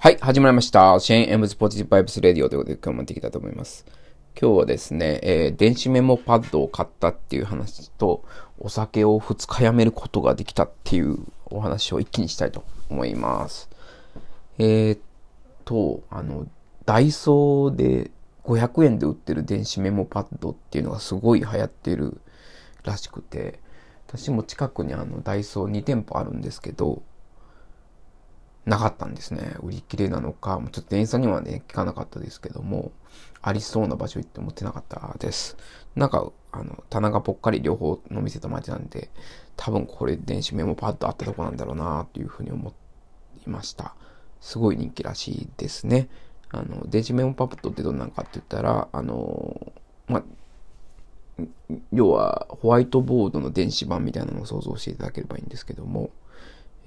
はい、始まりました。シェーン・エムズ・ポジティブ・バイブス・レディオということで今日もやっていきたいと思います。今日はですね、えー、電子メモパッドを買ったっていう話と、お酒を2日やめることができたっていうお話を一気にしたいと思います。えー、っと、あの、ダイソーで500円で売ってる電子メモパッドっていうのがすごい流行ってるらしくて、私も近くにあのダイソー2店舗あるんですけど、なかったんですね。売り切れなのか、ちょっと店員さんにはね、聞かなかったですけども、ありそうな場所行って持ってなかったです。なんか、あの、棚がぽっかり両方の店と街なんで、多分これ電子メモパッドあったとこなんだろうなっていうふうに思いました。すごい人気らしいですね。あの、電子メモパッドってどんなんかって言ったら、あの、ま要はホワイトボードの電子版みたいなのを想像していただければいいんですけども、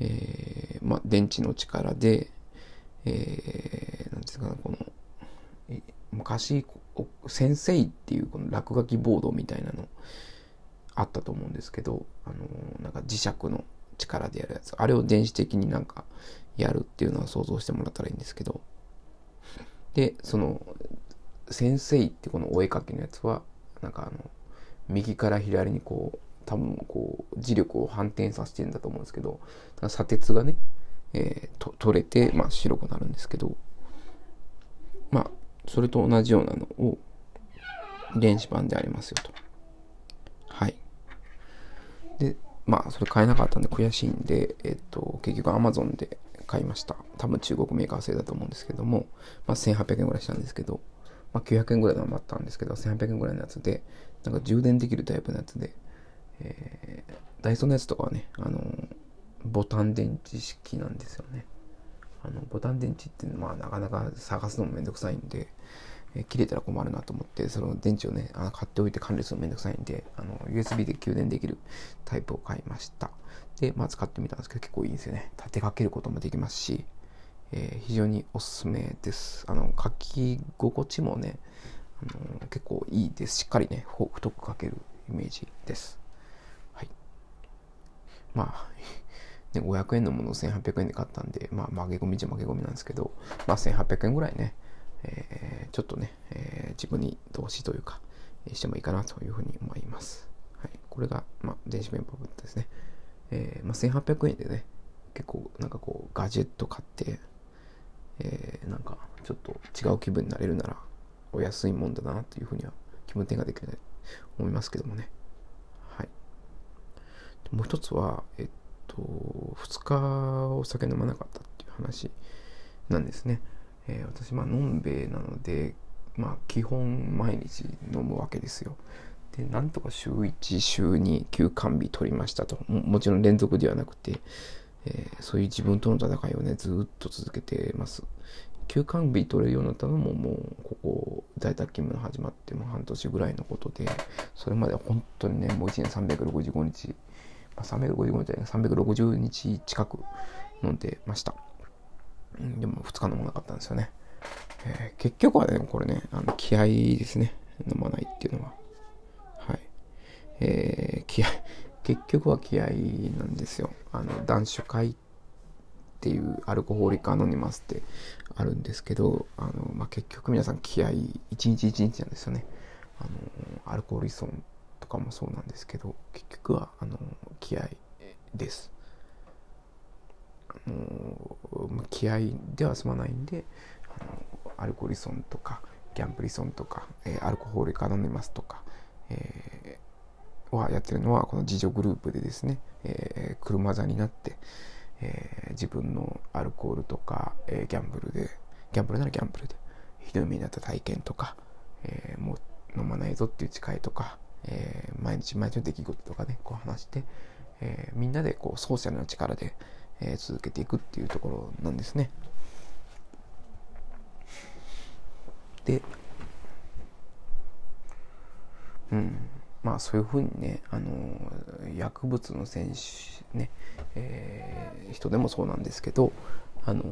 えー、まあ、電池の力で、えー、なんですかね、この、昔、先生っていうこの落書きボードみたいなのあったと思うんですけど、あのー、なんか磁石の力でやるやつ。あれを電子的になんかやるっていうのを想像してもらったらいいんですけど、で、その、先生ってこのお絵かきのやつは、なんかあの、右から左にこう、多分こう磁力を反転させてるんだと思うんですけど砂鉄がね、えー、と取れて、まあ、白くなるんですけどまあそれと同じようなのを電子版でありますよと。はい。でまあそれ買えなかったんで悔しいんでえっ、と結局 Amazon で買いました。多分中国メーカー製だと思うんですけども、まあ、1800円ぐらいしたんですけどまあ、900円ぐらいの余ったんですけど、1800円ぐらいのやつで、なんか充電できるタイプのやつで、えー、ダイソーのやつとかはね、あのボタン電池式なんですよね。あの、ボタン電池って、まあ、なかなか探すのもめんどくさいんで、えー、切れたら困るなと思って、その電池をね、あ買っておいて管理するのめんどくさいんで、あの、USB で給電できるタイプを買いました。で、まあ、使ってみたんですけど、結構いいんですよね。立てかけることもできますし、えー、非常におすすめです。あの、書き心地もね、あの結構いいです。しっかりね、太く書けるイメージです。まあ、ね、500円のものを1800円で買ったんで、まあ、負け込みじゃ負け込みなんですけど、まあ、1800円ぐらいね、えー、ちょっとね、えー、自分に投資というか、してもいいかなというふうに思います。はい。これが、まあ、電子メモパブですね。えー、まあ、1800円でね、結構、なんかこう、ガジェット買って、えー、なんか、ちょっと違う気分になれるなら、お安いもんだなというふうには気分転換できると思いますけどもね。もう一つは、えっと、2日お酒飲まなかったっていう話なんですね。えー、私、まあ、のんべえなので、まあ、基本毎日飲むわけですよ。で、なんとか週1、週2、休館日取りましたと。ももちろん連続ではなくて、えー、そういう自分との戦いをね、ずっと続けてます。休館日取れるようになったのももうここ在宅勤務の始まってもう半年ぐらいのことでそれまで本当にねもう1年365日まあ、355じゃない360日近く飲んでました。でも2日飲まなかったんですよね。えー、結局はね、これね、あの気合ですね。飲まないっていうのは。はい。えー、気合、結局は気合なんですよ。あの、男子会っていうアルコホーリックアノニマスってあるんですけど、あの、まあ、結局皆さん気合一日一日なんですよね。あの、アルコール依存かもそうなんですけど結局はあの気合です。あの気合では済まないんであのアルコリソンとかギャンブリソンとか、えー、アルコホールカノニマスとか、えー、はやってるのはこの自助グループでですね、えー、車座になって、えー、自分のアルコールとか、えー、ギャンブルでギャンブルならギャンブルでひどい目になった体験とか、えー、もう飲まないぞっていう誓いとか、えー、毎日毎日の出来事とかね、こう話して、えー、みんなでこうソーシャルな力で、えー、続けていくっていうところなんですね。で、うん、まあそういうふうにね、あの薬物の選手ね、えー、人でもそうなんですけど、あの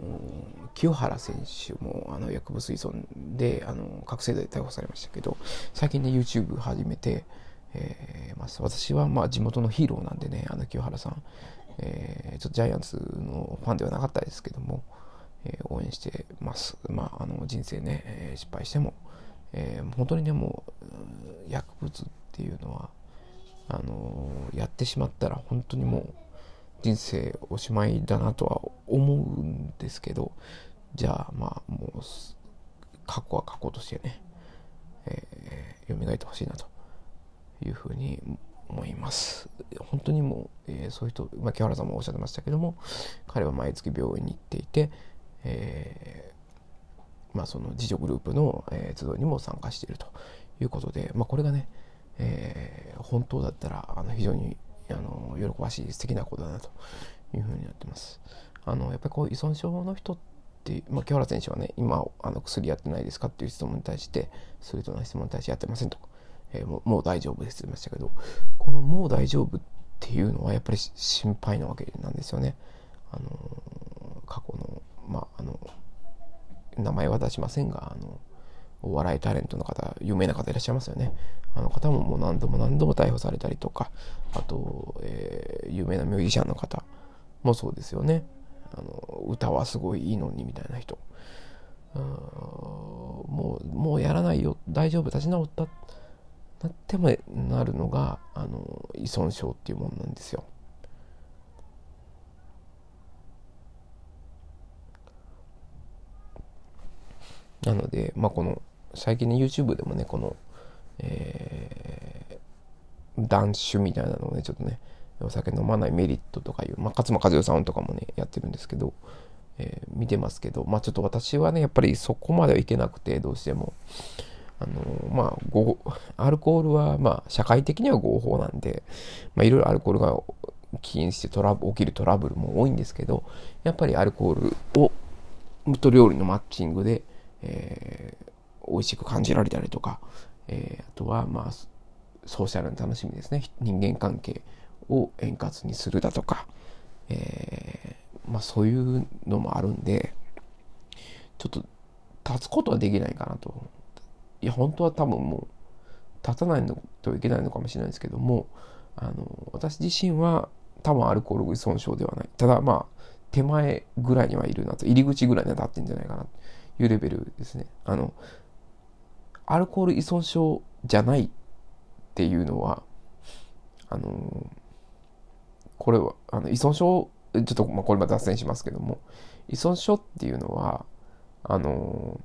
清原選手もあの薬物依存であの覚醒剤で逮捕されましたけど最近ね YouTube 始めて、えーまあ、私はまあ地元のヒーローなんでねあの清原さん、えー、ちょっとジャイアンツのファンではなかったですけども、えー、応援してます。まあ、あの、人生ね、えー、失敗しても、えー、本当にね、もう、薬物っていうのは、あのやってしまったら本当にもう人生おしまいだなとは思うんですけど、じゃあ、まあ、もう、過去は過去としてね、えー、蘇ってほしいなというふうに思います。本当にもう、えー、そういう人、まあ、木原さんもおっしゃってましたけども、彼は毎月病院に行っていて、えー、まあ、その自助グループの、えー、集いにも参加しているということで、まあ、これがね、えー、本当だったらあの非常にあの喜ばしい素敵なことだなというふうになってます。あのやっぱりこう依存症の人って、まあ、清原選手はね今あの薬やってないですかっていう質問に対してストレートな質問に対してやってませんとか、えー、もうもう大丈夫ですって言いましたけどこのもう大丈夫っていうのはやっぱり心配なわけなんですよね。あの過去のまああの名前は出しませんがあのお笑いタレントの方、有名な方いらっしゃいますよね。あの方ももう何度も何度も逮捕されたりとか、あと、えー、有名なミュージシャンの方もそうですよね。あの歌はすごいいいのにみたいな人。もう、もうやらないよ、大丈夫、立ち直った、なってもなるのが、あの、依存症っていうものなんですよ。なので、まあ、この最近ね YouTube でもねこの、えー、男子みたいなのをねちょっとねお酒飲まないメリットとかいう、まあ、勝間和代さんとかもねやってるんですけど、えー、見てますけどまあちょっと私はねやっぱりそこまではいけなくてどうしても。あのまあごアルコールはまあ社会的には合法なんでまあいろいろアルコールが起因してトラブ起きるトラブルも多いんですけどやっぱりアルコールをと料理のマッチングで、えー、美味しく感じられたりとか、えー、あとは、まあ、ソーシャルの楽しみですね。人間関係を円滑にするだとか、えー、まあ、そういうのもあるんで、ちょっと立つことはできないかなと。いや、本当は多分もう、立たないのといけないのかもしれないですけども、あの、私自身は多分アルコール依存症ではない。ただまあ、手前ぐらいにはいるなと、入り口ぐらいには立ってんじゃないかなというレベルですね。あの、アルコール依存症じゃないっていうのは、あのこれは、あの依存症、ちょっと、まあ、これま脱線しますけども、依存症っていうのは、あの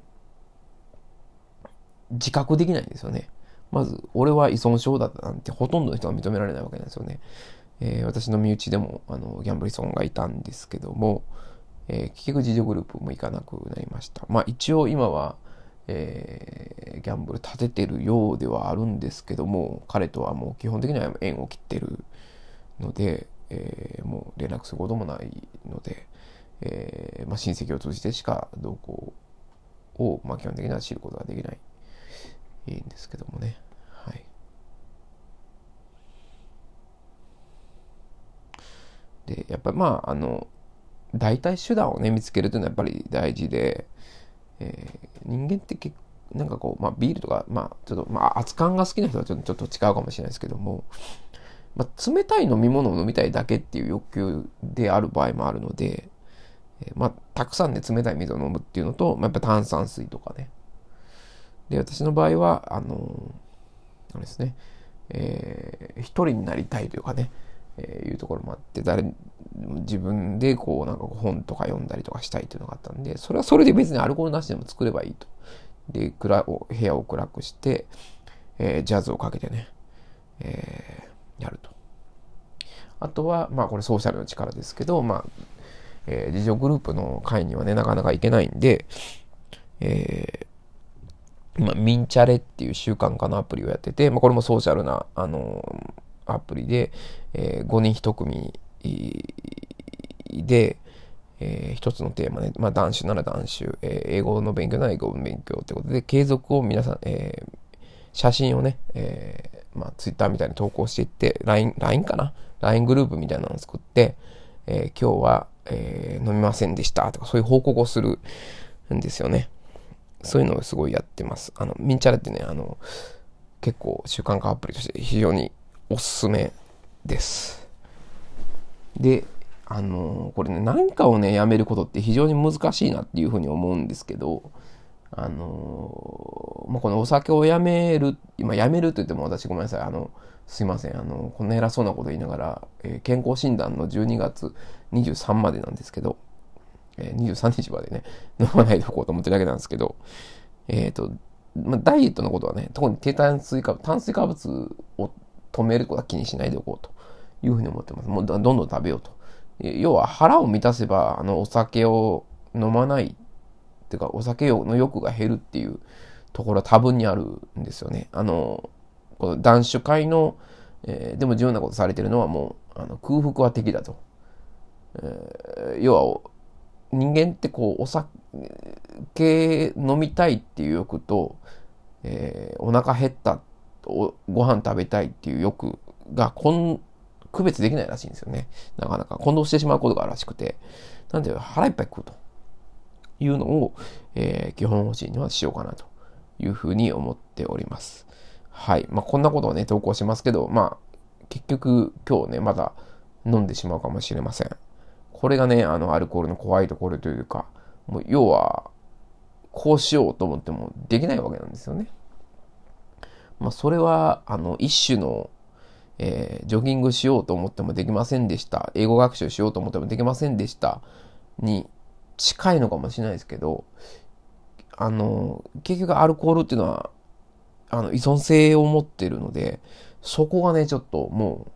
自覚できないんですよね。まず、俺は依存症だったなんてほとんどの人は認められないわけなんですよね。えー、私の身内でも、あの、ギャンブル依存がいたんですけども、えー、結局自助グループも行かなくなりました。まあ一応今は、えー、ギャンブル立ててるようではあるんですけども彼とはもう基本的には縁を切ってるので、えー、もう連絡することもないので、えーまあ、親戚を通じてしか動向を、まあ、基本的には知ることができないいいんですけどもね。はい。でやっぱりまああの代替手段をね見つけるというのはやっぱり大事でえー、人間って結なんかこう、まあ、ビールとか、まあ、ちょっと、まあ、熱燗が好きな人はちょっと違うかもしれないですけども、まあ、冷たい飲み物を飲みたいだけっていう欲求である場合もあるので、え、まあ、たくさんで冷たい水を飲むっていうのと、まあ、やっぱ炭酸水とかね。で、私の場合は、あのー、あれですね、えー、一人になりたいというかね、えー、いうところもあって、誰、自分でこうなんか本とか読んだりとかしたいっていうのがあったんで、それはそれで別にアルコールなしでも作ればいいと。で、暗部屋を暗くして、えー、ジャズをかけてね、えー、やると。あとは、まあこれソーシャルの力ですけど、まあ、えー、自助グループの会にはね、なかなか行けないんで、えー、今、ミンチャレっていう習慣化のアプリをやってて、まあこれもソーシャルな、あのアプリで、えー、5人1組で、えー、一つのテーマで、まあ、男子なら男子、えー、英語の勉強なら英語の勉強ってことで、継続を皆さん、えー、写真をね、えー、まあ、ツイッターみたいに投稿していって、LINE、LINE かな ?LINE グループみたいなのを作って、えー、今日は、えー、飲みませんでしたとか、そういう報告をするんですよね。そういうのをすごいやってます。あの、ミンチャラってね、あの、結構習慣化アプリとして非常におすすめです。で、あの、これね、何かをね、やめることって非常に難しいなっていうふうに思うんですけど、あの、まあ、このお酒をやめる、今やめると言っても私ごめんなさい、あの、すいません、あの、こんな偉そうなこと言いながら、えー、健康診断の12月23までなんですけど、えー、23日までね、飲まないでおこうと思ってるだけなんですけど、えっ、ー、と、まあ、ダイエットのことはね、特に低炭水化物炭水化物を止めることは気にしないでおこうというふうに思ってます。もうどんどん食べようと。要は腹を満たせば、あの、お酒を飲まない、っていうか、お酒の欲が減るっていうところは多分にあるんですよね。あの、この男子会の、えー、でも重要なことされてるのはもう、あの空腹は敵だと。えー、要は、人間ってこう、お酒飲みたいっていう欲と、えー、お腹減ったってお、ご飯食べたいっていう欲がこん、区別できないらしいんですよね。なかなか混同してしまうことがあるらしくて。なんで腹いっぱい食うというのを、えー、基本方針にはしようかなというふうに思っております。はい。まあ、こんなことをね、投稿しますけど、まあ、結局今日ね、まだ飲んでしまうかもしれません。これがね、あの、アルコールの怖いところというか、もう要は、こうしようと思ってもできないわけなんですよね。まあ、それは、あの、一種の、えー、ジョギングしようと思ってもできませんでした。英語学習しようと思ってもできませんでした。に近いのかもしれないですけど、あの、結局アルコールっていうのは、あの、依存性を持ってるので、そこがね、ちょっとも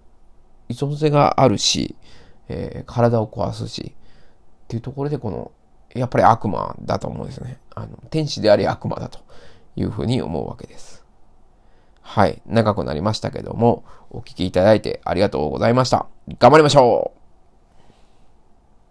う、依存性があるし、えー、体を壊すし、っていうところでこの、やっぱり悪魔だと思うんですね。あの、天使であり悪魔だというふうに思うわけです。はい。長くなりましたけども、お聴きいただいてありがとうございました。頑張りましょう